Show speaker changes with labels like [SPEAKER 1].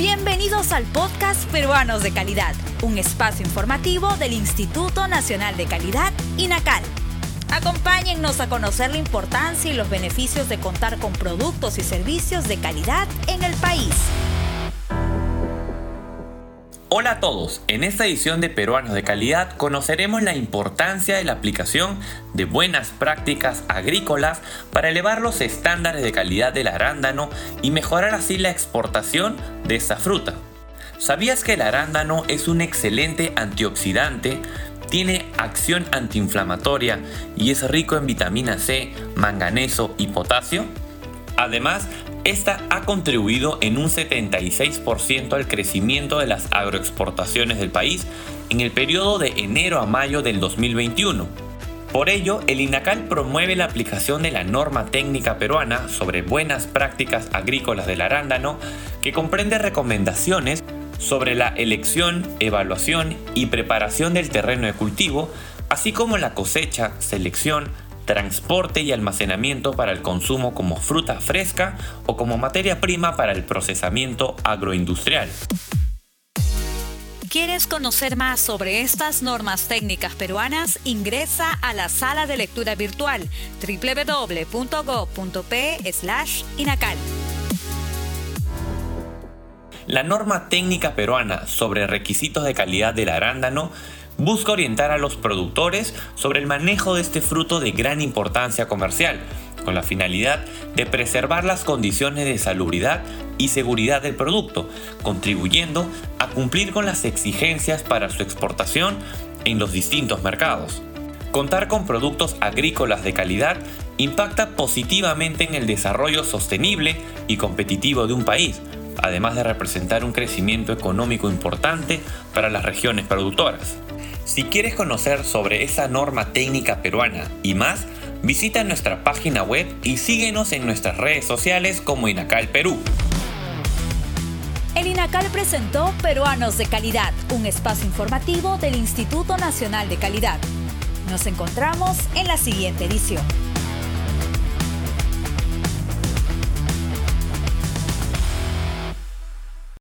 [SPEAKER 1] Bienvenidos al podcast Peruanos de Calidad, un espacio informativo del Instituto Nacional de Calidad, INACAL. Acompáñennos a conocer la importancia y los beneficios de contar con productos y servicios de calidad en el país.
[SPEAKER 2] Hola a todos, en esta edición de Peruanos de Calidad conoceremos la importancia de la aplicación de buenas prácticas agrícolas para elevar los estándares de calidad del arándano y mejorar así la exportación de esta fruta. ¿Sabías que el arándano es un excelente antioxidante? Tiene acción antiinflamatoria y es rico en vitamina C, manganeso y potasio. Además, esta ha contribuido en un 76% al crecimiento de las agroexportaciones del país en el periodo de enero a mayo del 2021. Por ello, el INACAL promueve la aplicación de la norma técnica peruana sobre buenas prácticas agrícolas del arándano, que comprende recomendaciones sobre la elección, evaluación y preparación del terreno de cultivo, así como la cosecha, selección, transporte y almacenamiento para el consumo como fruta fresca o como materia prima para el procesamiento agroindustrial.
[SPEAKER 1] ¿Quieres conocer más sobre estas normas técnicas peruanas? Ingresa a la sala de lectura virtual www.go.p/inacal.
[SPEAKER 2] La norma técnica peruana sobre requisitos de calidad del arándano busca orientar a los productores sobre el manejo de este fruto de gran importancia comercial, con la finalidad de preservar las condiciones de salubridad y seguridad del producto, contribuyendo a cumplir con las exigencias para su exportación en los distintos mercados. Contar con productos agrícolas de calidad impacta positivamente en el desarrollo sostenible y competitivo de un país, además de representar un crecimiento económico importante para las regiones productoras. Si quieres conocer sobre esa norma técnica peruana y más, visita nuestra página web y síguenos en nuestras redes sociales como Inacal Perú.
[SPEAKER 1] El INACAL presentó Peruanos de Calidad, un espacio informativo del Instituto Nacional de Calidad. Nos encontramos en la siguiente edición.